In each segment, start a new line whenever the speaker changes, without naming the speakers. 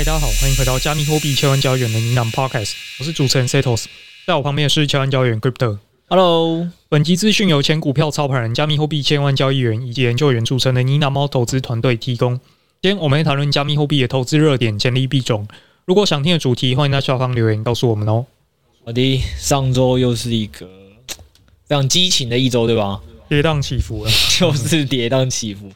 嗨，大家好，欢迎回到加密货币千万交易员的呢喃 Podcast，我是主持人 Setos，在我旁边的是千万交易员 Crypto，Hello，本集资讯由前股票操盘人、加密货币千万交易员以及研究员组成的呢喃猫投资团队提供。今天我们会谈论加密货币的投资热点、潜力币种。如果想听的主题，欢迎在下方留言告诉我们哦。
好的，上周又是一个非常激情的一周，对吧？
跌宕起伏了，
就是跌宕起伏。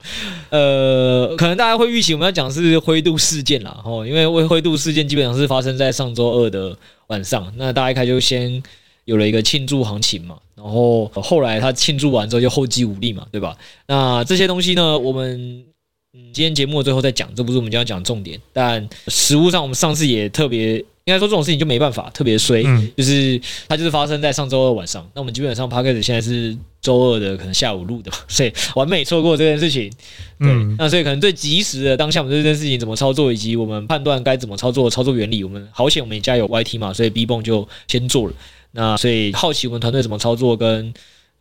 呃，可能大家会预期我们要讲是灰度事件啦，哦，因为灰灰度事件基本上是发生在上周二的晚上。那大家一开就先有了一个庆祝行情嘛，然后后来他庆祝完之后就后继无力嘛，对吧？那这些东西呢，我们今天节目最后再讲，这不是我们今天要讲重点。但实物上，我们上次也特别。应该说这种事情就没办法，特别衰，嗯、就是它就是发生在上周二晚上。那我们基本上 Podcast 现在是周二的可能下午录的，所以完美错过这件事情。对，嗯、那所以可能最及时的当下，我们对这件事情怎么操作，以及我们判断该怎么操作，操作原理，我们好险我们家有 YT 嘛，所以 B 泵就先做了。那所以好奇我们团队怎么操作跟。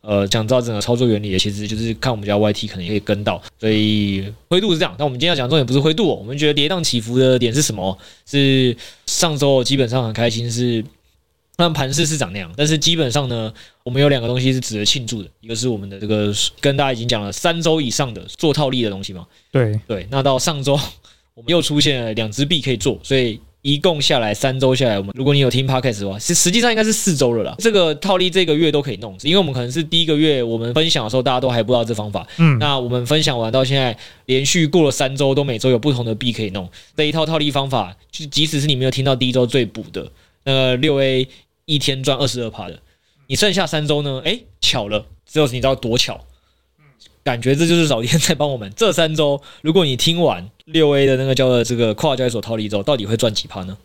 呃，讲到整个操作原理，其实就是看我们家 YT 可能也可以跟到，所以灰度是这样。但我们今天要讲重点不是灰度哦，我们觉得跌宕起伏的点是什么？是上周基本上很开心，是让盘势是长那样。但是基本上呢，我们有两个东西是值得庆祝的，一个是我们的这个跟大家已经讲了三周以上的做套利的东西嘛。
对
对，那到上周我 们又出现了两只币可以做，所以。一共下来三周下来，我们如果你有听 Podcast 的话，实实际上应该是四周了啦。这个套利这个月都可以弄，因为我们可能是第一个月我们分享的时候，大家都还不知道这方法。嗯，那我们分享完到现在，连续过了三周，都每周有不同的币可以弄。这一套套利方法，就即使是你没有听到第一周最补的那个六 A 一天赚二十二趴的，你剩下三周呢？哎，巧了，只有你知道多巧。感觉这就是老天在帮我们。这三周，如果你听完六 A 的那个叫做这个跨交易所套利之后，到底会赚几趴呢？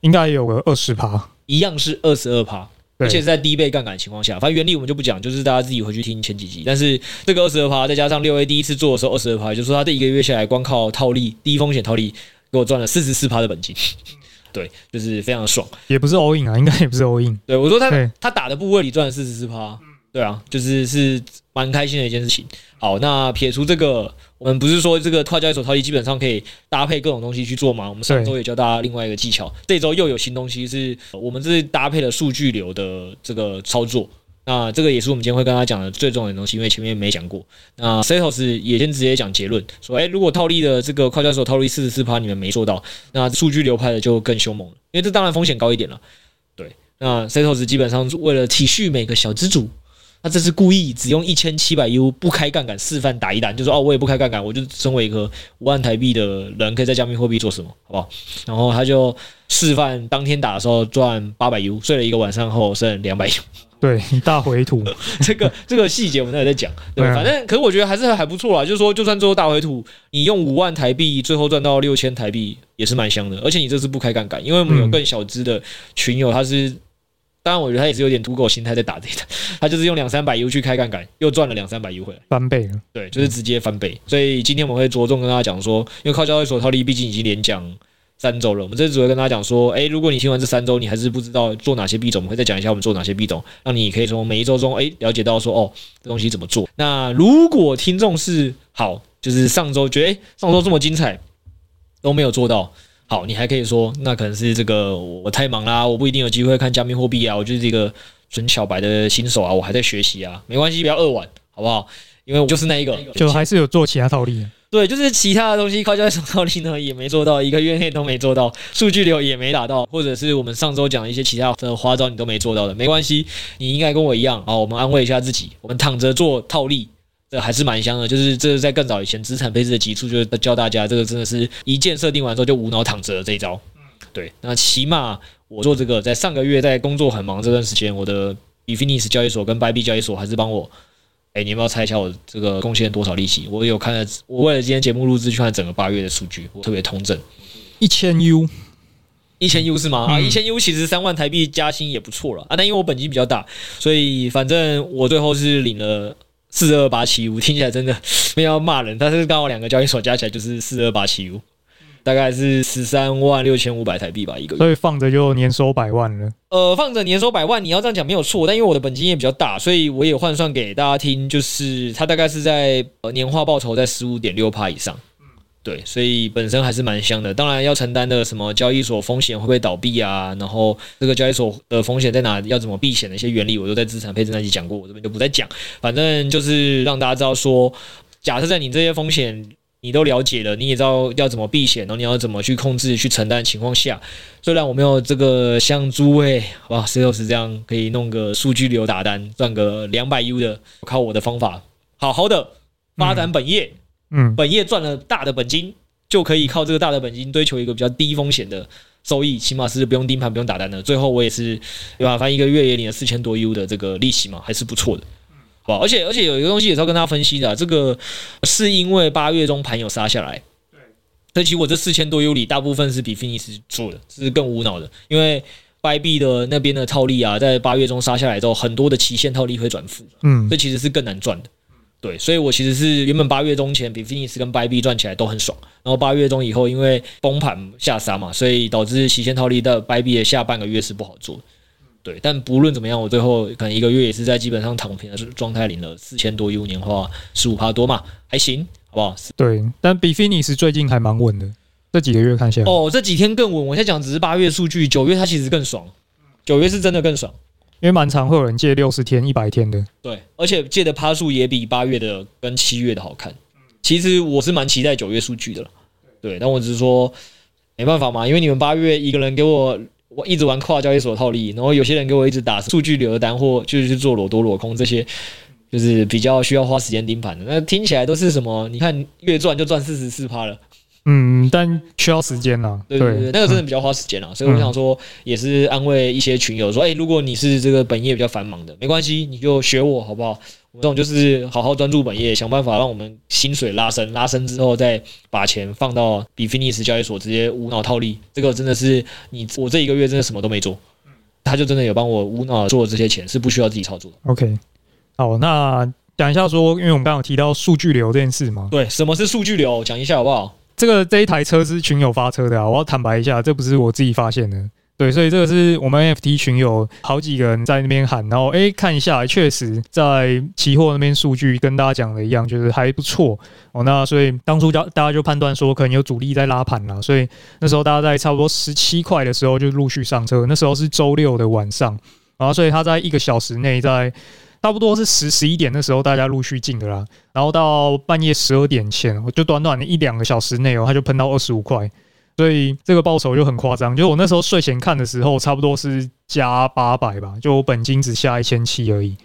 应该有个二十趴，
一样是二十二趴，而且是在低倍杠杆的情况下。反正原理我们就不讲，就是大家自己回去听前几集。但是这个二十二趴，再加上六 A 第一次做的时候二十二趴，就是说他这一个月下来，光靠套利低风险套利，给我赚了四十四趴的本金。对，就是非常爽。
也不是 all in 啊，应该也不是 all in。
对，我说他他打的部位里赚了四十四趴。对啊，就是是蛮开心的一件事情。好，那撇除这个，我们不是说这个跨交易所套利基本上可以搭配各种东西去做吗？我们上周也教大家另外一个技巧，这周又有新东西，是我们这是搭配了数据流的这个操作。那这个也是我们今天会跟大家讲的最重要的东西，因为前面没讲过。那 Setos 也先直接讲结论，说，哎，如果套利的这个跨交易所套利四十四趴，你们没做到，那数据流派的就更凶猛了，因为这当然风险高一点了。对，那 Setos 基本上为了体恤每个小资主。他这是故意只用一千七百 U 不开杠杆示范打一单，就说哦，我也不开杠杆，我就身为一个五万台币的人，可以在加密货币做什么，好不好？然后他就示范当天打的时候赚八百 U，睡了一个晚上后剩两百 U，
对，大回吐。
这个这个细节我们待会再讲，对，反正可是我觉得还是还不错啦，就是说就算最后大回吐，你用五万台币最后赚到六千台币也是蛮香的，而且你这次不开杠杆，因为我们有更小资的群友，他是。当然，我觉得他也是有点赌狗心态在打这个，他就是用两三百 U 去开杠杆，又赚了两三百 U 回来，
翻倍了。
对，就是直接翻倍。所以今天我们会着重跟大家讲说，因为靠交易所套利毕竟已经连讲三周了，我们这次只会跟大家讲说，哎，如果你听完这三周，你还是不知道做哪些币种，我们会再讲一下我们做哪些币种，让你可以从每一周中哎了解到说，哦，这东西怎么做。那如果听众是好，就是上周觉得哎上周这么精彩都没有做到。好，你还可以说，那可能是这个我太忙啦，我不一定有机会看加密货币啊，我就是这个纯小白的新手啊，我还在学习啊，没关系，不要扼腕，好不好？因为我就是那一个，
就还是有做其他套利。
对，就是其他的东西，靠交易所套利呢也没做到，一个月内都没做到，数据流也没打到，或者是我们上周讲的一些其他的花招你都没做到的，没关系，你应该跟我一样啊，我们安慰一下自己，我们躺着做套利。这还是蛮香的，就是这是在更早以前资产配置的基础，就是教大家这个真的是一键设定完之后就无脑躺着的这一招。对，那起码我做这个，在上个月在工作很忙这段时间，我的 Bitfinex 交易所跟 Bybit 交易所还是帮我。哎，你要不要猜一下我这个贡献多少利息？我有看了，我为了今天节目录制去看整个八月的数据，我特别通整，
一千 U，
一千 U 是吗？啊，一千 U 其实三万台币加薪也不错了啊。但因为我本金比较大，所以反正我最后是领了四二八七五听起来真的没有要骂人，但是刚好两个交易所加起来就是四二八七五。大概是十三万六千五百台币吧，一个月，
所以放着就年收百万了。
呃，放着年收百万，你要这样讲没有错，但因为我的本金也比较大，所以我也换算给大家听，就是它大概是在呃年化报酬在十五点六趴以上。对，所以本身还是蛮香的。当然要承担的什么交易所风险会不会倒闭啊，然后这个交易所的风险在哪，要怎么避险的一些原理，我都在资产配置那集讲过，我这边就不再讲。反正就是让大家知道说，假设在你这些风险。你都了解了，你也知道要怎么避险，然后你要怎么去控制、去承担的情况下，虽然我没有这个像诸位哇，Cetos 这样可以弄个数据流打单赚个两百 U 的，靠我的方法好好的发展本业，
嗯，
本业赚了大的本金，就可以靠这个大的本金追求一个比较低风险的收益，起码是不用盯盘、不用打单的。最后我也是对吧？反正一个月也领了四千多 U 的这个利息嘛，还是不错的。而且而且有一个东西也是要跟大家分析的，这个是因为八月中盘有杀下来，对，所以其实我这四千多 U 里大部分是比 Bitfinex 做的，是更无脑的，因为 Bybit 的那边的套利啊，在八月中杀下来之后，很多的期限套利会转负，嗯，这其实是更难赚的，对，所以我其实是原本八月中前 Bitfinex 跟 Bybit 赚起来都很爽，然后八月中以后因为崩盘下杀嘛，所以导致期限套利的 Bybit 的下半个月是不好做的。对，但不论怎么样，我最后可能一个月也是在基本上躺平的状态，领了四千多 U 年化十五趴多嘛，还行，好不好？
对，但 Bitfinex 最近还蛮稳的，这几个月看下来。
哦，这几天更稳。我现在讲只是八月数据，九月它其实更爽，九月是真的更爽，
因为蛮常会有人借六十天、一百天的。
对，而且借的趴数也比八月的跟七月的好看。其实我是蛮期待九月数据的了，对，但我只是说没办法嘛，因为你们八月一个人给我。我一直玩跨交易所套利，然后有些人给我一直打数据流的单，或就是去做裸多裸空这些，就是比较需要花时间盯盘的。那听起来都是什么？你看月赚就赚四十四趴了。
嗯，但需要时间呐。对对对，那
个真的比较花时间啊。所以我想说，也是安慰一些群友说，哎，如果你是这个本业比较繁忙的，没关系，你就学我好不好？我这种就是好好专注本业，想办法让我们薪水拉升，拉升之后再把钱放到 Bitfinex 交易所直接无脑套利。这个真的是你我这一个月真的什么都没做，他就真的有帮我无脑做这些钱，是不需要自己操作的。
OK，好，那讲一下说，因为我们刚刚有提到数据流这件事嘛，
对，什么是数据流？讲一下好不好？
这个这一台车是群友发车的啊，我要坦白一下，这不是我自己发现的。对，所以这个是我们 NFT 群友好几个人在那边喊，然后哎看一下，确实在期货那边数据跟大家讲的一样，就是还不错哦。那所以当初大大家就判断说，可能有主力在拉盘了，所以那时候大家在差不多十七块的时候就陆续上车，那时候是周六的晚上，然后所以他在一个小时内在。差不多是十十一点的时候，大家陆续进的啦。然后到半夜十二点前，我就短短的一两个小时内哦，他就喷到二十五块，所以这个报酬就很夸张。就我那时候睡前看的时候，差不多是加八百吧，就我本金只下一千七而已，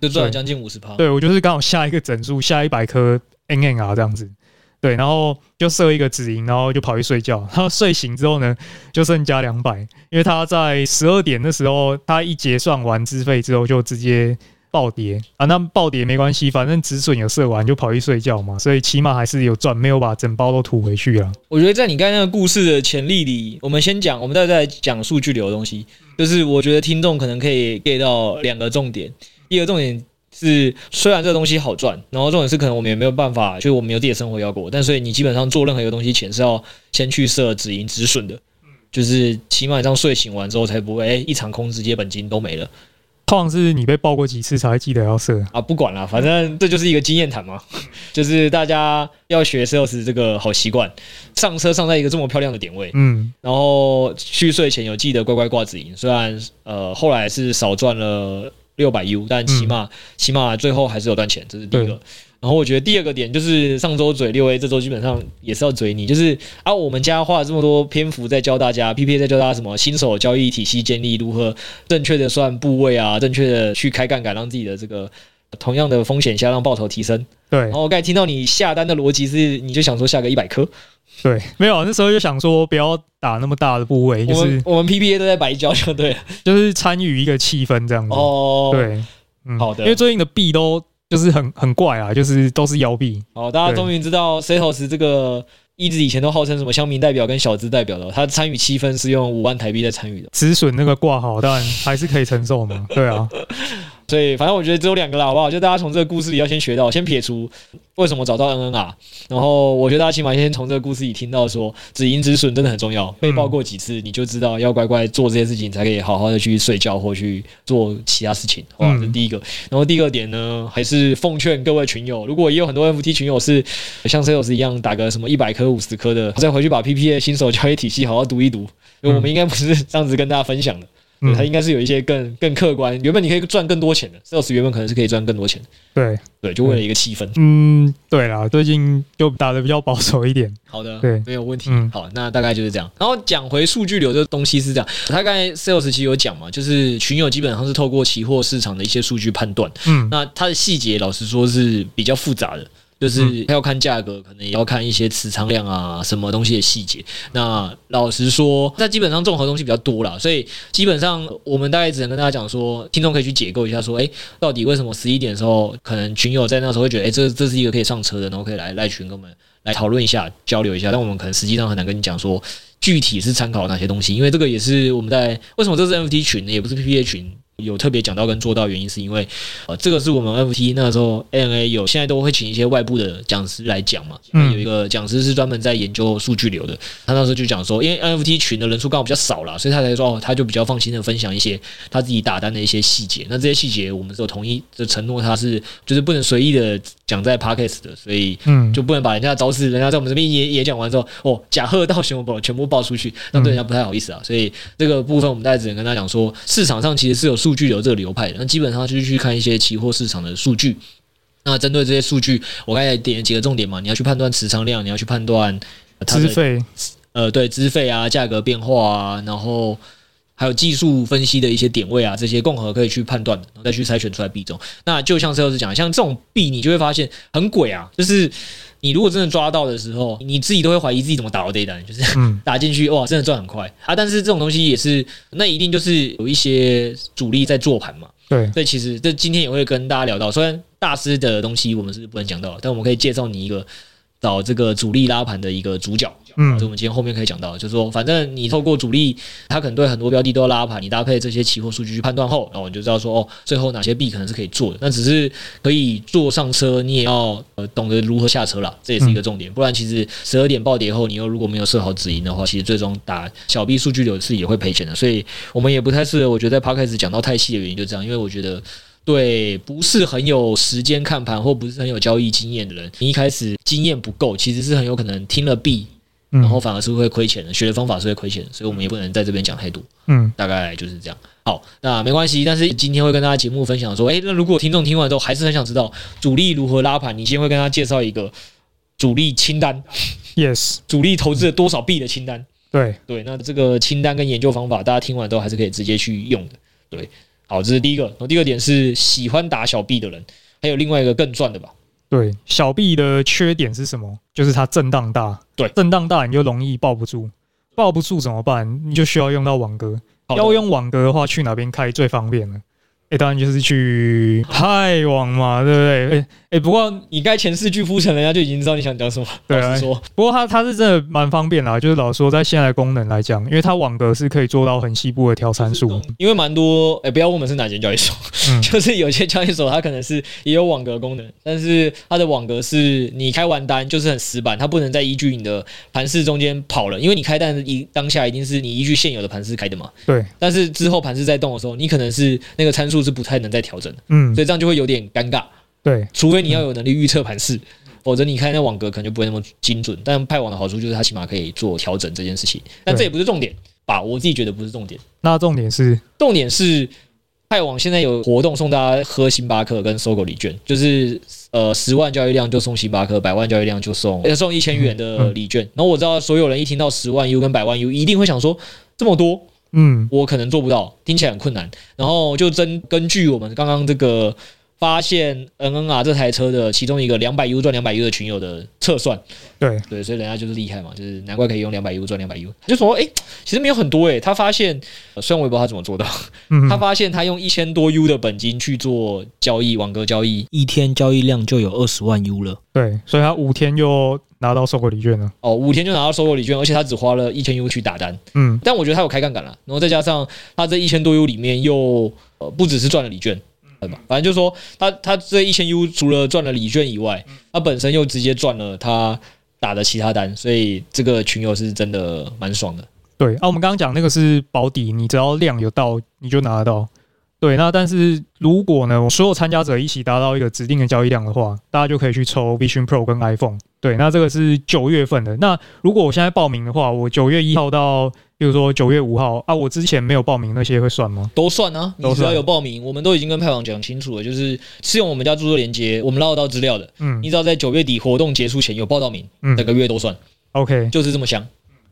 就赚了将近五十趴。
对，我就是刚好下一个整数，下一百颗 NNR 这样子。对，然后就设一个止盈，然后就跑去睡觉。然后睡醒之后呢，就剩加两百，因为他在十二点的时候，他一结算完资费之后，就直接。暴跌啊，那暴跌没关系，反正止损有设完就跑去睡觉嘛，所以起码还是有赚，没有把整包都吐回去啊。
我觉得在你刚才那个故事的潜力里，我们先讲，我们待会再讲数据流的东西。就是我觉得听众可能可以 get 到两个重点，一个重点是虽然这个东西好赚，然后重点是可能我们也没有办法，就是我们有自己的生活要过，但所以你基本上做任何一个东西前是要先去设止盈止损的，就是起码这样睡醒完之后才不会哎一场空直接本金都没了。
通常是你被爆过几次才会记得要设
啊？不管了，反正这就是一个经验谈嘛。就是大家要学 Sales 这个好习惯，上车上在一个这么漂亮的点位，嗯，然后去睡前有记得乖乖挂止盈。虽然呃后来是少赚了六百 U，但起码、嗯、起码最后还是有赚钱，这是第一个。然后我觉得第二个点就是上周嘴六 A，这周基本上也是要嘴你，就是啊，我们家花了这么多篇幅在教大家，PPA 在教大家什么新手交易体系建立，如何正确的算部位啊，正确的去开杠杆，让自己的这个同样的风险下让报酬提升。
对，
然后我刚才听到你下单的逻辑是，你就想说下个一百颗。
对，没有那时候就想说不要打那么大的部位，就是
我们，PPA 都在白交就对了，
就是参与一个气氛这样子。
哦，
对，嗯，
好的，
因为最近的币都就是很很怪啊，就是都是妖币。
好，大家终于知道 Setos 这个一直以前都号称什么乡民代表跟小资代表的，他参与七分是用五万台币在参与的，
止损那个挂号，当然还是可以承受嘛。对啊。
所以，反正我觉得只有两个啦，好不好？就大家从这个故事里要先学到，先撇除为什么找到 NNR，然后我觉得大家起码先从这个故事里听到说，止盈止损真的很重要。被爆过几次，你就知道要乖乖做这些事情，才可以好好的去睡觉或去做其他事情。哇，这是第一个。然后第二点呢，还是奉劝各位群友，如果也有很多 NFT 群友是像 Sales 一样打个什么一百颗、五十颗的，再回去把 PPA 新手交易体系好好读一读，因为我们应该不是这样子跟大家分享的。对，它应该是有一些更更客观。原本你可以赚更多钱的，sales 原本可能是可以赚更多钱。
对
对，就为了一个气氛。
嗯，对啦，最近就打的比较保守一点。
好的，
对，
没有问题。好，那大概就是这样。然后讲回数据流这个东西是这样，他刚才 sales 其实有讲嘛，就是群友基本上是透过期货市场的一些数据判断。嗯，那它的细节老实说是比较复杂的。就是要看价格，可能也要看一些持仓量啊，什么东西的细节。那老实说，那基本上综合东西比较多啦，所以基本上我们大概只能跟大家讲说，听众可以去解构一下，说，诶，到底为什么十一点的时候，可能群友在那时候会觉得，诶，这这是一个可以上车的，然后可以来赖群跟我们来讨论一下、交流一下。但我们可能实际上很难跟你讲说，具体是参考哪些东西，因为这个也是我们在为什么这是 NFT 群呢，也不是 PPA 群。有特别讲到跟做到原因，是因为呃，这个是我们 NFT 那时候 ANA 有现在都会请一些外部的讲师来讲嘛。有一个讲师是专门在研究数据流的，他那时候就讲说，因为 NFT 群的人数刚好比较少啦，所以他才说哦，他就比较放心的分享一些他自己打单的一些细节。那这些细节我们是有同意的承诺，他是就是不能随意的讲在 Podcast 的，所以嗯，就不能把人家招式，人家在我们这边也也讲完之后，哦，假贺到全部全部爆出去，那对人家不太好意思啊。所以这个部分我们大家只能跟他讲说，市场上其实是有数据流这个流派的。那基本上就是去看一些期货市场的数据。那针对这些数据，我刚才点了几个重点嘛，你要去判断持仓量，你要去判断
资费，
呃，对，资费啊，价格变化啊，然后还有技术分析的一些点位啊，这些共和可以去判断，然后再去筛选出来币种。那就像 Setos 讲，像这种币，你就会发现很鬼啊，就是你如果真的抓到的时候，你自己都会怀疑自己怎么打到这一单，就是 打进去哇，真的赚很快啊。但是这种东西也是，那一定就是有一些主力在做盘嘛。
对，
所以其实这今天也会跟大家聊到，虽然大师的东西我们是不能讲到，但我们可以介绍你一个找这个主力拉盘的一个主角。嗯，所以我们今天后面可以讲到，就是说，反正你透过主力，他可能对很多标的都要拉盘，你搭配这些期货数据去判断后，然后你就知道说，哦，最后哪些币可能是可以做的。那只是可以坐上车，你也要呃懂得如何下车啦，这也是一个重点。不然，其实十二点暴跌后，你又如果没有设好止盈的话，其实最终打小币数据流是也会赔钱的。所以我们也不太适合，我觉得在 Podcast 讲到太细的原因就这样，因为我觉得。对，不是很有时间看盘或不是很有交易经验的人，你一开始经验不够，其实是很有可能听了币，然后反而是会亏钱的。学的方法是会亏钱，所以我们也不能在这边讲太多。嗯，大概就是这样。好，那没关系。但是今天会跟大家节目分享说，诶，那如果听众听完之后还是很想知道主力如何拉盘，你先会跟他介绍一个主力清单。
Yes，
主力投资了多少币的清单。
对
对，那这个清单跟研究方法，大家听完都还是可以直接去用的。对。好，这是第一个。然后第二点是喜欢打小币的人，还有另外一个更赚的吧？
对，小币的缺点是什么？就是它震荡大。
对，
震荡大你就容易抱不住，抱不住怎么办？你就需要用到网格。要用网格的话，去哪边开最方便呢？哎，当然就是去派网嘛，对不对？哎哎，不过
你该前四句铺陈，人家就已经知道你想讲什么。对啊，说，
不过它它是真的蛮方便啦，就是老实说，在现在的功能来讲，因为它网格是可以做到很细部的调参数。
因为蛮多哎，不要问我们是哪间交易所，嗯、就是有些交易所它可能是也有网格功能，但是它的网格是你开完单就是很死板，它不能再依据你的盘势中间跑了，因为你开单一当下一定是你依据现有的盘势开的嘛。
对。
但是之后盘势在动的时候，你可能是那个参数。是不太能再调整的，嗯，所以这样就会有点尴尬，
对，
除非你要有能力预测盘势，否则你看那网格可能就不会那么精准。但派网的好处就是它起码可以做调整这件事情，但这也不是重点吧？我自己觉得不是重点。
那重点是，
重点是派网现在有活动送大家喝星巴克跟搜狗礼券，就是呃十万交易量就送星巴克，百万交易量就送要送一千元的礼券。然后我知道所有人一听到十万 U 跟百万 U，一定会想说这么多。嗯，我可能做不到，听起来很困难。然后就真根据我们刚刚这个发现 NNR 这台车的其中一个两百 U 赚两百 U 的群友的测算，
对
对，所以人家就是厉害嘛，就是难怪可以用两百 U 赚两百 U。他就说，哎、欸，其实没有很多诶、欸，他发现，虽然我也不知道他怎么做到，
嗯、
他发现他用一千多 U 的本金去做交易，网格交易，一天交易量就有二十万 U 了。
对，所以他五天就拿到收购礼券了。
哦，五天就拿到收购礼券，而且他只花了一千 U 去打单。
嗯，
但我觉得他有开杠杆了，然后再加上他这一千多 U 里面又呃不只是赚了礼券。反正就是说，他他这一千 U 除了赚了礼券以外，他本身又直接赚了他打的其他单，所以这个群友是真的蛮爽的。
对啊，我们刚刚讲那个是保底，你只要量有到，你就拿得到。对，那但是如果呢，所有参加者一起达到一个指定的交易量的话，大家就可以去抽 Vision Pro 跟 iPhone。对，那这个是九月份的。那如果我现在报名的话，我九月一号到，比如说九月五号啊，我之前没有报名那些会算吗？
都算啊，你只要有报名，我们都已经跟派网讲清楚了，就是是用我们家注册连接，我们捞得到资料的。嗯，你只要在九月底活动结束前有报到名，嗯，整个月都算。OK，就是这么香。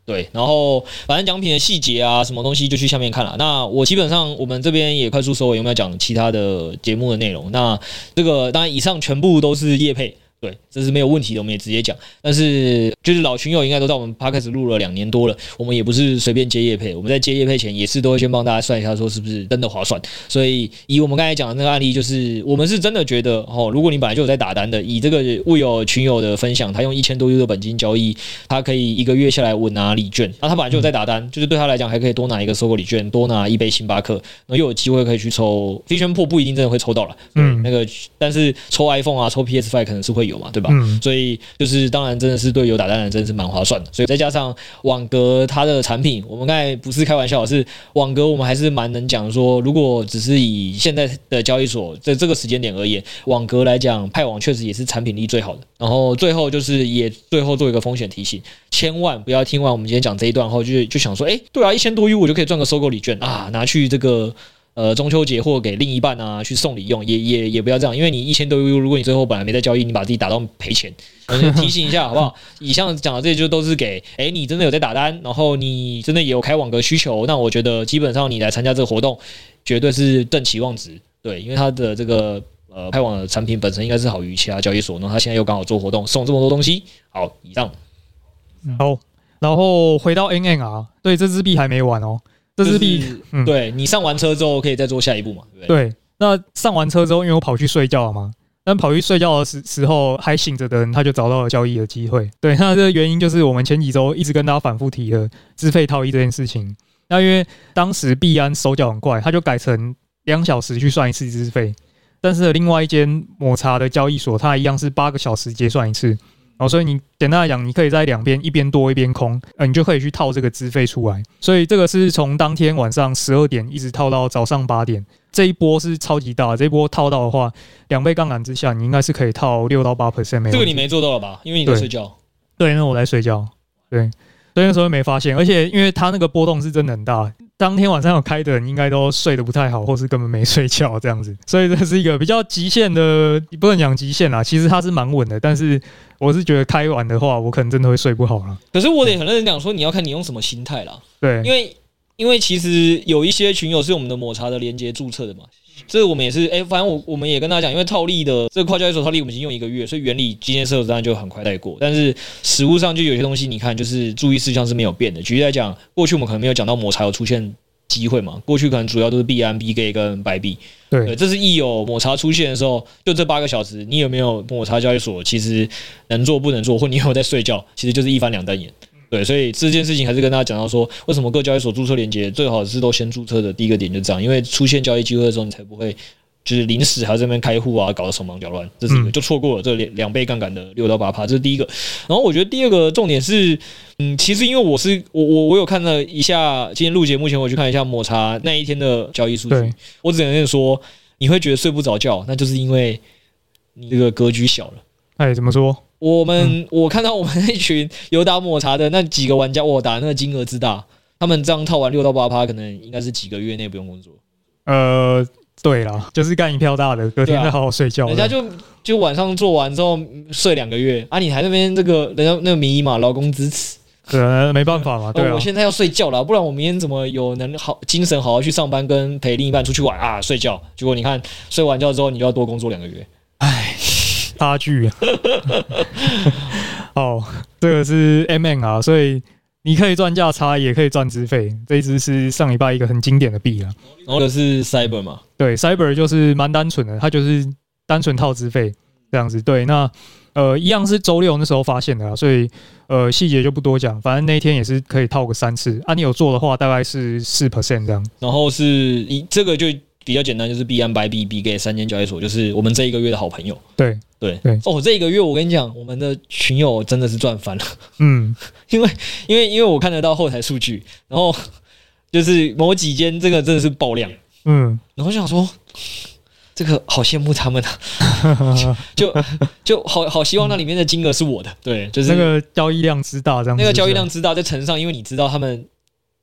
对，然后反正奖品的细节啊，什么东西就去下面看了。那我基本上我们这边也快速收尾，有没有讲其他的节目的内容？那这个当然以上全部都是叶配。对，这是没有问题的，我们也直接讲。但是就是老群友应该都在我们 Podcast 录了两年多了，我们也不是随便接业配，我们在接业配前也是都会先帮大家算一下，说是不是真的划算。所以以我们刚才讲的那个案例，就是我们是真的觉得哦，如果你本来就有在打单的，以这个物有群友的分享，他用一千多 U 的本金交易，他可以一个月下来稳拿礼券。那他本来就有在打单，就是对他来讲还可以多拿一个收购礼券，多拿一杯星巴克，然后又有机会可以去抽 Vision Pro，不一定真的会抽到了。嗯，那个但是抽 iPhone 啊，抽 PS Five 可能是会有嘛，对吧？嗯。所以就是，当然真的是对有打单的人真的是蛮划算的。所以再加上网格它的产品，我们刚才不是开玩笑，是网格我们还是蛮能讲说，如果只是以现在的交易所在这个时间点而言，网格来讲，派网确实也是产品力最好的。然后最后就是也最后做一个风险提醒，千万不要听完我们今天讲这一段后就就想说，哎，对啊，一千多 U 我就可以赚个收购礼券啊，拿去这个。呃，中秋节或给另一半啊，去送礼用，也也也不要这样，因为你一千多 U，如果你最后本来没在交易，你把自己打到赔钱，提醒一下好不好？以上讲的这些就都是给，哎、欸，你真的有在打单，然后你真的也有开网格需求，那我觉得基本上你来参加这个活动，绝对是正期望值，对，因为它的这个呃派网的产品本身应该是好于其他交易所，然后他现在又刚好做活动，送这么多东西，好，以上，
好，然后回到 N N 啊对，这支币还没完哦。这支币，嗯，
对，你上完车之后可以再做下一步嘛？对，
对，那上完车之后，因为我跑去睡觉了嘛，但跑去睡觉的时时候还醒着的人，他就找到了交易的机会。对，那这个原因就是我们前几周一直跟大家反复提的资费套利这件事情。那因为当时币安手脚很快，他就改成两小时去算一次资费，但是另外一间抹茶的交易所，它一样是八个小时结算一次。哦，所以你简单来讲，你可以在两边一边多一边空，呃，你就可以去套这个资费出来。所以这个是从当天晚上十二点一直套到早上八点，这一波是超级大。这一波套到的话，两倍杠杆之下，你应该是可以套六到八 percent。
这个你没做到了吧？因为你在睡觉。
对，因为我在睡觉。对，所以那时候没发现，而且因为它那个波动是真的很大。当天晚上有开的人应该都睡得不太好，或是根本没睡觉这样子，所以这是一个比较极限的，不能讲极限啦。其实它是蛮稳的，但是 我是觉得开完的话，我可能真的会睡不好了。
可是我得很认真讲说，你要看你用什么心态啦。
对，
因为因为其实有一些群友是我们的抹茶的连接注册的嘛，这个我们也是哎、欸，反正我我们也跟大家讲，因为套利的这个跨交易所套利，我们已经用一个月，所以原理今天设置当然就很快带过。但是实物上就有些东西，你看就是注意事项是没有变的。举例来讲，过去我们可能没有讲到抹茶有出现。机会嘛，过去可能主要都是币安、BGA 跟白币。对，这是一有抹茶出现的时候，就这八个小时，你有没有抹茶交易所？其实能做不能做，或你有没有在睡觉，其实就是一翻两瞪眼。对，所以这件事情还是跟大家讲到说，为什么各交易所注册连接最好是都先注册的第一个点就这样，因为出现交易机会的时候，你才不会。就是临时还在那边开户啊，搞得手忙脚乱，这是一个就错过了这两两倍杠杆的六到八趴，这是第一个。然后我觉得第二个重点是，嗯，其实因为我是我我我有看了一下今天录节目前我去看一下抹茶那一天的交易数据，我只能跟你说你会觉得睡不着觉，那就是因为你这个格局小了。
哎，怎么说？
我们我看到我们那群有打抹茶的那几个玩家，我打那个金额之大，他们这样套完六到八趴，可能应该是几个月内不用工作。
呃。对啦，就是干一票大的，隔天再好好睡觉。
人家就就晚上做完之后睡两个月啊，你还那边这个人家那个名义嘛，劳工支持，
可能，没办法嘛，对啊。
我现在要睡觉了，不然我明天怎么有能好精神好好去上班，跟陪另一半出去玩啊？睡觉，结果你看睡完觉之后，你就要多工作两个月，
唉，差距啊。哦，这个是 MN 啊，所以你可以赚价差，也可以赚资费。这一只是上礼拜一个很经典的币啊。
然后的是 Cyber 嘛？
对，Cyber 就是蛮单纯的，它就是单纯套资费这样子。对，那。呃，一样是周六那时候发现的啊，所以呃细节就不多讲，反正那一天也是可以套个三次啊。你有做的话，大概是四 percent 这样。
然后是一这个就比较简单，就是 B M by B B 给三间交易所，就是我们这一个月的好朋友。
对
对对哦，这一个月我跟你讲，我们的群友真的是赚翻了。
嗯，
因为因为因为我看得到后台数据，然后就是某几间这个真的是爆量。
嗯，
然后就想说。这个好羡慕他们啊，就就好好希望那里面的金额是我的，对，就是
那个交易量之大，这样
那个交易量之大在乘上，因为你知道他们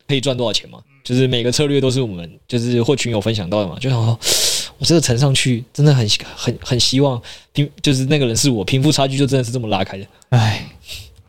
可以赚多少钱嘛？就是每个策略都是我们就是或群友分享到的嘛，就想说 我这个乘上去真的很很很希望贫，就是那个人是我，贫富差距就真的是这么拉开的，
哎，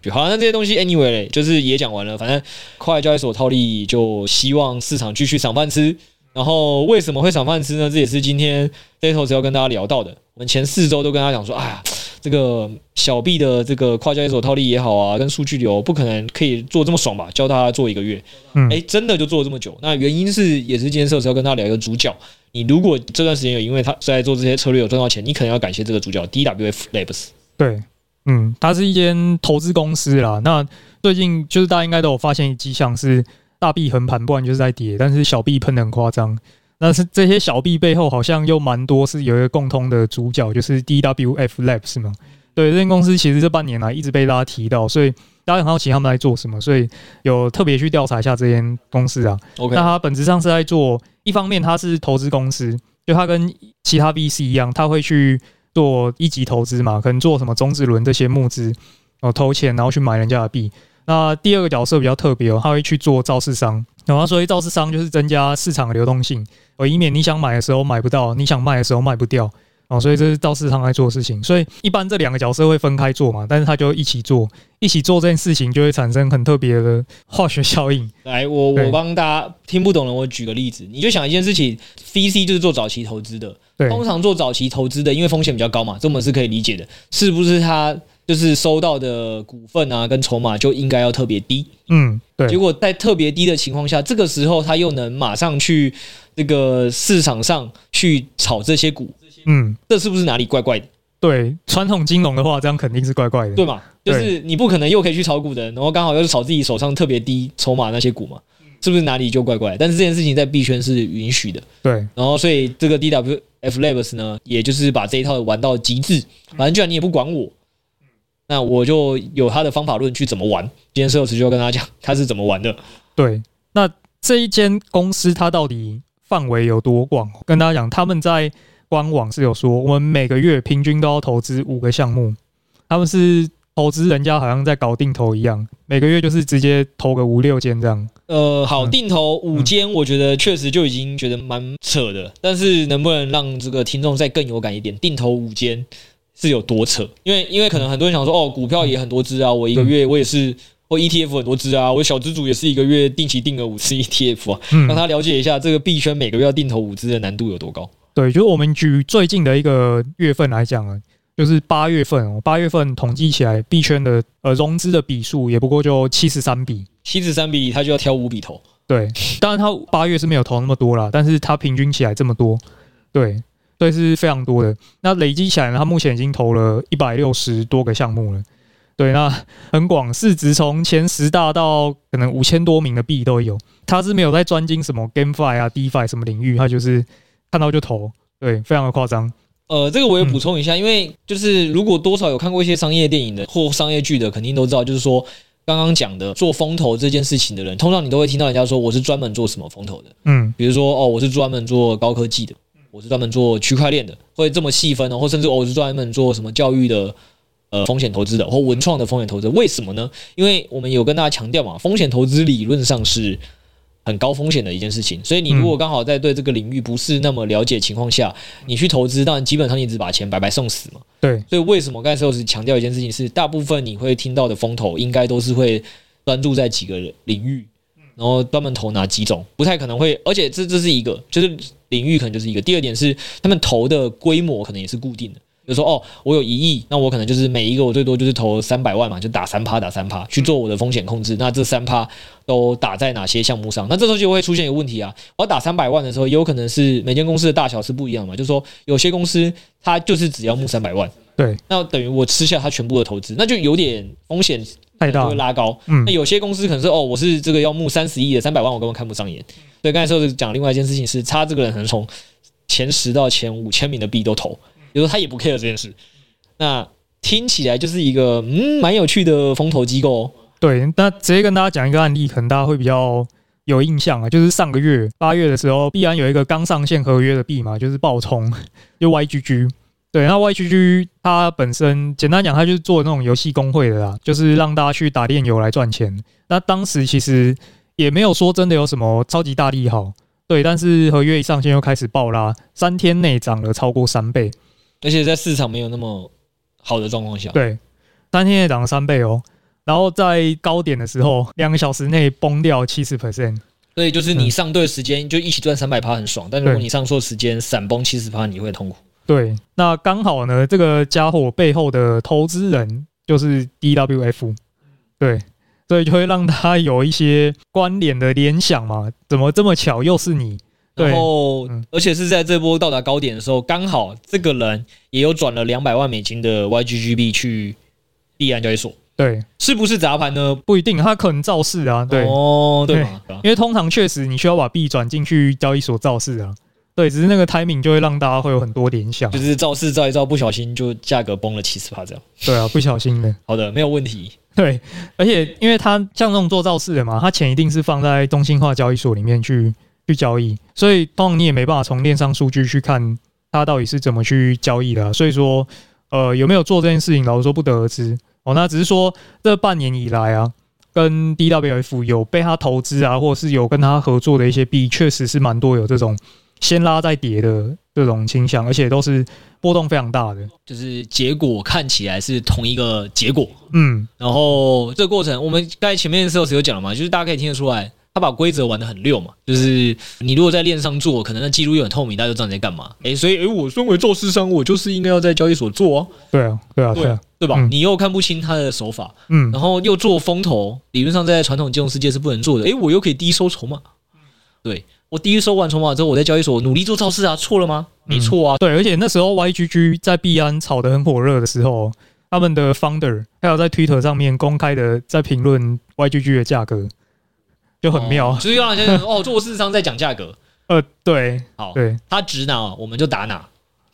就好，那这些东西 anyway 就是也讲完了，反正跨交易所套利，就希望市场继续赏饭吃。然后为什么会赏饭吃呢？这也是今天这一头要跟大家聊到的。我们前四周都跟大家讲说，哎呀，这个小币的这个跨交易所套利也好啊，跟数据流不可能可以做这么爽吧？教大家做一个月，
嗯，
哎，真的就做了这么久。那原因是也是今天这头要跟大家聊一个主角。你如果这段时间有因为他在做这些策略有赚到钱，你可能要感谢这个主角 DWF Labs。
对，嗯，它是一间投资公司啦。那最近就是大家应该都有发现迹象是。大币横盘，不然就是在跌，但是小币喷的很夸张。那是这些小币背后好像又蛮多是有一个共通的主角，就是 DWF Labs 嘛。对，这间公司其实这半年来一直被大家提到，所以大家很好奇他们在做什么，所以有特别去调查一下这间公司啊。
OK，
那它本质上是在做，一方面它是投资公司，就它跟其他 VC 一样，它会去做一级投资嘛，可能做什么种子轮这些募资哦，投钱然后去买人家的币。那第二个角色比较特别哦，他会去做造市商，然后所以造市商就是增加市场的流动性，哦，以免你想买的时候买不到，你想卖的时候卖不掉，哦，所以这是造市商在做的事情。所以一般这两个角色会分开做嘛，但是他就一起做，一起做这件事情就会产生很特别的化学效应。
来，我我帮大家听不懂的，我举个例子，你就想一件事情，VC 就是做早期投资的，
对，
通常做早期投资的，因为风险比较高嘛，这我们是可以理解的，是不是他？就是收到的股份啊，跟筹码就应该要特别低。
嗯，对。
结果在特别低的情况下，这个时候他又能马上去这个市场上去炒这些股。
嗯，
这是不是哪里怪怪的？
对，传统金融的话，这样肯定是怪怪的，
对嘛？就是你不可能又可以去炒股的，然后刚好又是炒自己手上特别低筹码那些股嘛，是不是哪里就怪怪？但是这件事情在币圈是允许的。
对。然
后，所以这个 DWF Labs 呢，也就是把这一套玩到极致。反正既然你也不管我。那我就有他的方法论去怎么玩。今天 Sales 就要跟他讲他是怎么玩的。
对，那这一间公司它到底范围有多广？跟大家讲，他们在官网是有说，我们每个月平均都要投资五个项目。他们是投资人家好像在搞定投一样，每个月就是直接投个五六间这样。
呃，好，定投五间，我觉得确实就已经觉得蛮扯的。但是能不能让这个听众再更有感一点？定投五间。是有多扯？因为因为可能很多人想说，哦，股票也很多只啊，我一个月我也是，我 ETF 很多只啊，我小资主也是一个月定期定个五次 ETF 啊，让他了解一下这个币圈每个月要定投五只的难度有多高。
对，就是我们举最近的一个月份来讲啊，就是八月份哦，八月份统计起来币圈的呃融资的笔数也不过就七十三笔，
七十三笔他就要挑五笔投。
对，当然他八月是没有投那么多啦，但是他平均起来这么多，对。对，是非常多的。那累积起来呢，他目前已经投了一百六十多个项目了。对，那很广，市值从前十大到可能五千多名的币都有。他是没有在专精什么 GameFi 啊、DeFi 什么领域，他就是看到就投。对，非常的夸张。
呃，这个我也补充一下，嗯，因为就是如果多少有看过一些商业电影的或商业剧的，肯定都知道，就是说刚刚讲的做风投这件事情的人，通常你都会听到人家说我是专门做什么风投的。
嗯，
比如说哦，我是专门做高科技的。我是专门做区块链的，会这么细分呢？或甚至我是专门做什么教育的，呃，风险投资的，或文创的风险投资。为什么呢？因为我们有跟大家强调嘛，风险投资理论上是很高风险的一件事情。所以你如果刚好在对这个领域不是那么了解情况下，你去投资，当然基本上你只把钱白白送死嘛。
对。
所以为什么刚才时候是强调一件事情是，大部分你会听到的风投应该都是会专注在几个领域，然后专门投哪几种，不太可能会。而且这这是一个，就是领域可能就是一个。第二点是他们投的规模可能也是固定的。比如说哦，我有一亿，那我可能就是每一个我最多就是投三百万嘛，就打三趴打三趴去做我的风险控制。那这三趴都打在哪些项目上？那这时候就会出现一个问题啊，我要打三百万的时候，有可能是每间公司的大小是不一样嘛。就是说有些公司它就是只要募三百万，
对，
那等于我吃下它全部的投资，那就有点风险
太大，
会拉高。
嗯，
那有些公司可能是哦，我是这个要募三十亿的三百万，我根本看不上眼。对，刚才说的讲另外一件事情是，他这个人可能从前十到前五千名的币都投。比如说他也不 care 这件事，那听起来就是一个嗯蛮有趣的风投机构哦。
对，那直接跟大家讲一个案例，可能大家会比较有印象啊，就是上个月八月的时候，必然有一个刚上线合约的币嘛，就是爆冲，就 YGG。对，那 YGG 它本身简单讲，它就是做那种游戏工会的啦，就是让大家去打电游来赚钱。那当时其实也没有说真的有什么超级大利好，对，但是合约一上线又开始爆拉，三天内涨了超过三倍。
而且在市场没有那么好的状况下，
对，三天内涨了三倍哦。然后在高点的时候，两个小时内崩掉七十 percent。
所以就是你上对时间就一起赚三百趴很爽，但如果你上错时间闪崩七十趴，你会痛苦。
对，那刚好呢，这个家伙背后的投资人就是 DWF，对，所以就会让他有一些关联的联想嘛。怎么这么巧，又是你？
然后，而且是在这波到达高点的时候，刚好这个人也有转了两百万美金的 YGGB 去币安交易所。
对，
是不是砸盘呢？
不一定，他可能造势啊。对，
哦，对嘛，
因为通常确实你需要把币转进去交易所造势啊。对，只是那个 timing 就会让大家会有很多联想，
就是造势造一造，不小心就价格崩了七十趴这样。
对啊，不小心的。
好的，没有问题。
对，而且因为他像这种做造势的嘛，他钱一定是放在中心化交易所里面去。去交易，所以当然你也没办法从链上数据去看它到底是怎么去交易的啊。所以说，呃，有没有做这件事情，老实说不得而知。哦，那只是说这半年以来啊，跟 DWF 有被他投资啊，或者是有跟他合作的一些币，确实是蛮多有这种先拉再跌的这种倾向，而且都是波动非常大的。
就是结果看起来是同一个结果，
嗯，
然后这个过程我们刚才前面的时候是有讲了嘛，就是大家可以听得出来。他把规则玩得很溜嘛，就是你如果在链上做，可能那记录又很透明，大家就知道你在干嘛。诶、欸，所以诶、欸，我身为做市商，我就是应该要在交易所做啊。
对啊，对啊，对啊，
对吧？嗯、你又看不清他的手法，
嗯，
然后又做风投，理论上在传统金融世界是不能做的。诶、欸，我又可以低收筹码，对，我第一收完筹码之后，我在交易所努力做造势啊，错了吗？没错啊、嗯。
对，而且那时候 YGG 在币安炒得很火热的时候，他们的 founder 还有在 Twitter 上面公开的在评论 YGG 的价格。就很妙，
哦、就是让人家哦，做市商在讲价格。
呃，对，
好，
对，
他指哪，我们就打哪。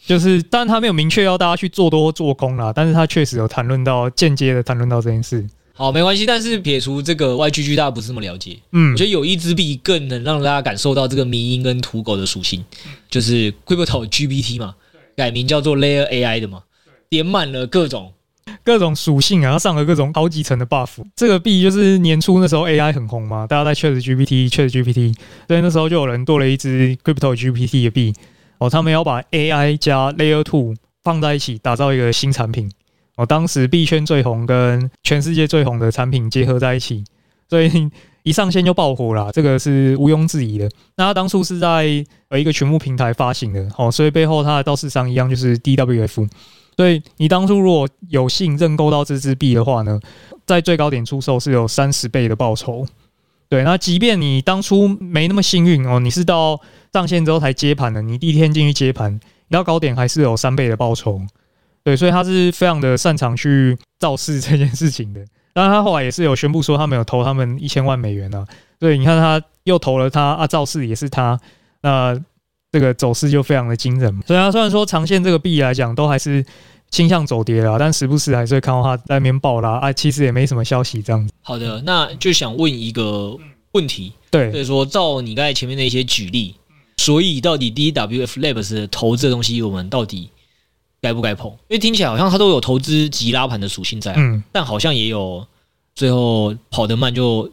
就是，但他没有明确要大家去做多做空啦，但是他确实有谈论到间接的谈论到这件事。
好，没关系。但是撇除这个 YGG，大家不是这么了解。
嗯，
我觉得有一支币更能让大家感受到这个迷因跟土狗的属性，就是 Crypto GPT 嘛，改名叫做 Layer AI 的嘛，点满了各种。
各种属性啊，上了各种好几层的 buff。这个币就是年初那时候 AI 很红嘛，大家在 Chat GPT、Chat GPT，所以那时候就有人做了一支 Crypto GPT 的币。哦，他们要把 AI 加 Layer Two 放在一起，打造一个新产品。哦，当时币圈最红跟全世界最红的产品结合在一起，所以一上线就爆火了，这个是毋庸置疑的。那它当初是在呃一个群募平台发行的，哦，所以背后它的造市商一样就是 DWF。所以你当初如果有幸认购到这支币的话呢，在最高点出售是有三十倍的报酬。对，那即便你当初没那么幸运哦，你是到上线之后才接盘的，你第一天进去接盘，你到高点还是有三倍的报酬。对，所以他是非常的擅长去造势这件事情的。当然，他后来也是有宣布说他们有投他们一千万美元啊。对，你看他又投了他啊，造势也是他。那这个走势就非常的惊人，所以啊，虽然说长线这个币来讲都还是倾向走跌了，但时不时还是会看到它在那边爆拉啊，其实也没什么消息这样子。
好的，那就想问一个问题，
对，
所以说照你刚才前面的一些举例，所以到底 DWF Labs 投资的东西，我们到底该不该碰？因为听起来好像它都有投资急拉盘的属性在，嗯，但好像也有最后跑得慢就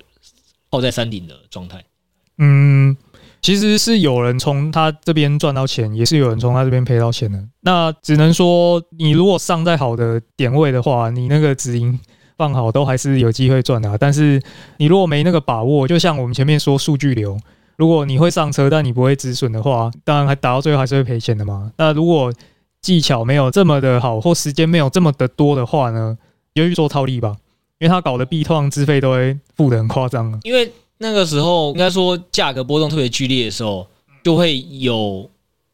泡在山顶的状态，
嗯。其实是有人从他这边赚到钱，也是有人从他这边赔到钱的。那只能说，你如果上在好的点位的话，你那个止盈放好，都还是有机会赚的啊。但是你如果没那个把握，就像我们前面说数据流，如果你会上车，但你不会止损的话，当然还打到最后还是会赔钱的嘛。那如果技巧没有这么的好，或时间没有这么的多的话呢，就去做套利吧，因为他搞的币创资费都会付得很夸张啊。
因为那个时候应该说价格波动特别剧烈的时候，就会有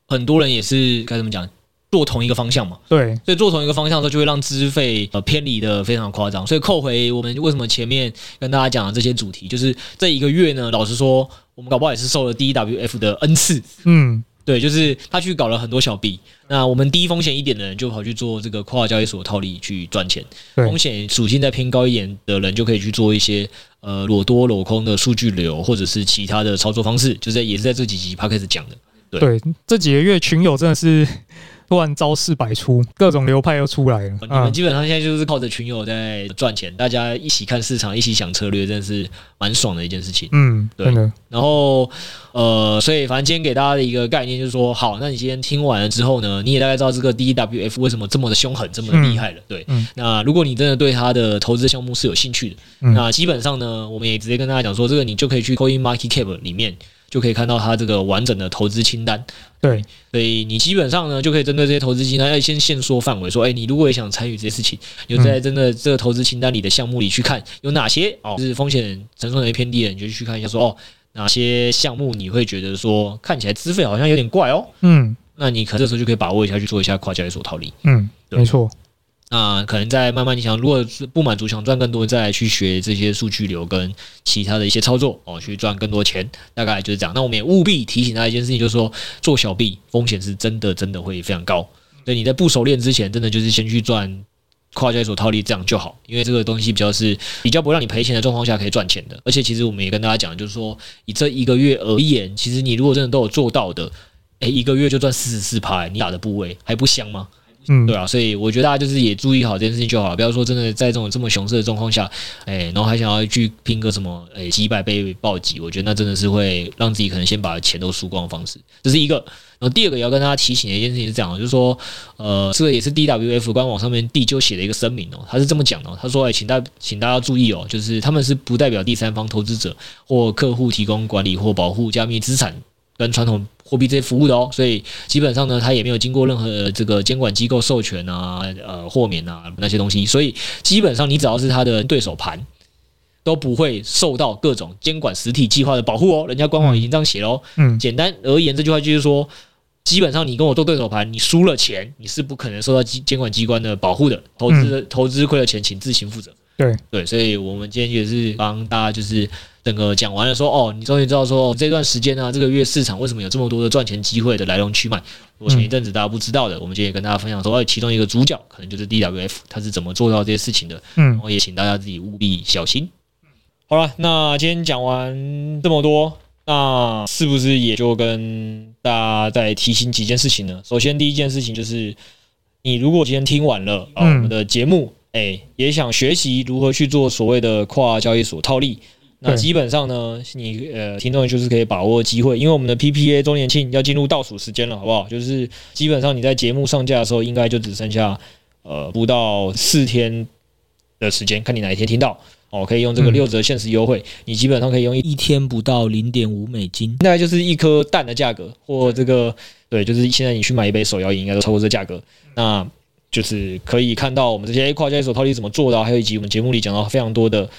很多人也是该怎么讲，做同一个方向嘛。
对，
所以做同一个方向的时候，就会让资费呃偏离的非常夸张。所以扣回我们为什么前面跟大家讲的这些主题，就是这一个月呢，老实说，我们搞不好也是受了 DWF 的恩赐。嗯。对，就是他去搞了很多小币，那我们低风险一点的人就跑去做这个跨交易所套利去赚钱，风险属性再偏高一点的人就可以去做一些呃裸多裸空的数据流或者是其他的操作方式，就在也是在这几集 Podcast 讲的。对，
对，这几个月群友真的是。突然招式百出，各种流派又出来了。
你们基本上现在就是靠着群友在赚钱，大家一起看市场，一起想策略，真的是蛮爽的一件事情。
嗯，
对。然后，呃，所以反正今天给大家的一个概念就是说，好，那你今天听完了之后呢，你也大概知道这个 DWF 为什么这么的凶狠，这么的厉害了。对。那如果你真的对他的投资项目是有兴趣的，那基本上呢，我们也直接跟大家讲说，这个你就可以去 Coin Market Cap 里面。就可以看到它这个完整的投资清单，
对，
所以你基本上呢就可以针对这些投资清单，要先限缩范围，说，哎，你如果也想参与这些事情，就在真的这个投资清单里的项目里去看有哪些哦，就是风险承受能力偏低的，你就去看一下，说哦，哪些项目你会觉得说看起来资费好像有点怪哦，嗯，那你可这时候就可以把握一下去做一下跨交易所套利，
嗯，没错。
那可能在慢慢你想，如果是不满足想赚更多，再来去学这些数据流跟其他的一些操作哦，去赚更多钱，大概就是这样。那我们也务必提醒大家一件事情，就是说做小币风险是真的真的会非常高。所以你在不熟练之前，真的就是先去赚跨交易所套利这样就好，因为这个东西比较是比较不让你赔钱的状况下可以赚钱的。而且其实我们也跟大家讲，就是说以这一个月而言，其实你如果真的都有做到的，诶，一个月就赚四十四趴，你打的部位还不香吗？嗯，对啊，所以我觉得大家就是也注意好这件事情就好，不要说真的在这种这么熊市的状况下，哎，然后还想要去拼个什么，哎，几百倍暴击，我觉得那真的是会让自己可能先把钱都输光的方式，这是一个。然后第二个要跟大家提醒的一件事情是这样，就是说，呃，这个也是 DWF 官网上面第就写的一个声明哦，他是这么讲的，他说，哎，请大请大家注意哦，就是他们是不代表第三方投资者或客户提供管理或保护加密资产。跟传统货币这些服务的哦，所以基本上呢，它也没有经过任何这个监管机构授权啊、呃豁免啊那些东西，所以基本上你只要是它的对手盘，都不会受到各种监管实体计划的保护哦。人家官网已经这样写喽。嗯，简单而言，这句话就是说，基本上你跟我做对手盘，你输了钱，你是不可能受到监管机关的保护的。投资投资亏了钱，请自行负责。
对
对，所以我们今天也是帮大家就是。整个讲完了，说哦，你终于知道说这段时间呢，这个月市场为什么有这么多的赚钱机会的来龙去脉。我前一阵子大家不知道的，我们今天也跟大家分享说，其中一个主角可能就是 DWF，他是怎么做到这些事情的。嗯，然后也请大家自己务必小心。好了，那今天讲完这么多，那是不是也就跟大家再提醒几件事情呢？首先，第一件事情就是，你如果今天听完了啊我们的节目，哎，也想学习如何去做所谓的跨交易所套利。那基本上呢，你呃，听众就是可以把握机会，因为我们的 PPA 周年庆要进入倒数时间了，好不好？就是基本上你在节目上架的时候，应该就只剩下呃不到四天的时间，看你哪一天听到哦，可以用这个六折限时优惠，你基本上可以用一天不到零点五美金，大概就是一颗蛋的价格，或这个对，就是现在你去买一杯手摇饮，应该都超过这价格，那就是可以看到我们这些跨交易所套利怎么做的，还有以及我们节目里讲到非常多的。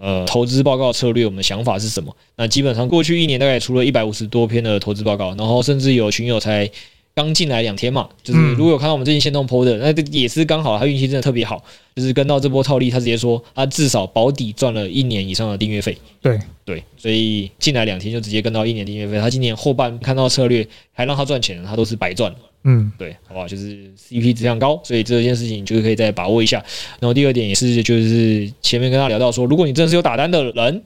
呃，投资报告策略，我们的想法是什么？那基本上过去一年大概出了一百五十多篇的投资报告，然后甚至有群友才刚进来两天嘛，就是如果有看到我们最近先动 PO 的，那也是刚好他运气真的特别好，就是跟到这波套利，他直接说他至少保底赚了一年以上的订阅费。
对
对，所以进来两天就直接跟到一年订阅费，他今年后半看到策略还让他赚钱，他都是白赚。嗯，对，好不好？就是 CP 质量高，所以这件事情就是可以再把握一下。然后第二点也是，就是前面跟他聊到说，如果你真的是有打单的人，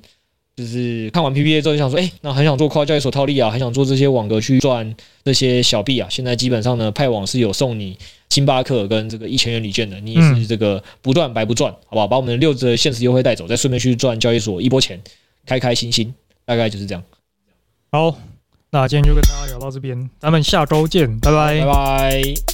就是看完 PPA 之后就想说，哎，那很想做跨交易所套利啊，很想做这些网格去赚这些小币啊。现在基本上呢，派网是有送你星巴克跟这个一千元礼券的，你也是这个不赚白不赚，好不好？把我们的六折限时优惠带走，再顺便去赚交易所一波钱，开开心心，大概就是这样。
好。那今天就跟大家聊到这边，咱们下周见，拜拜，
拜拜。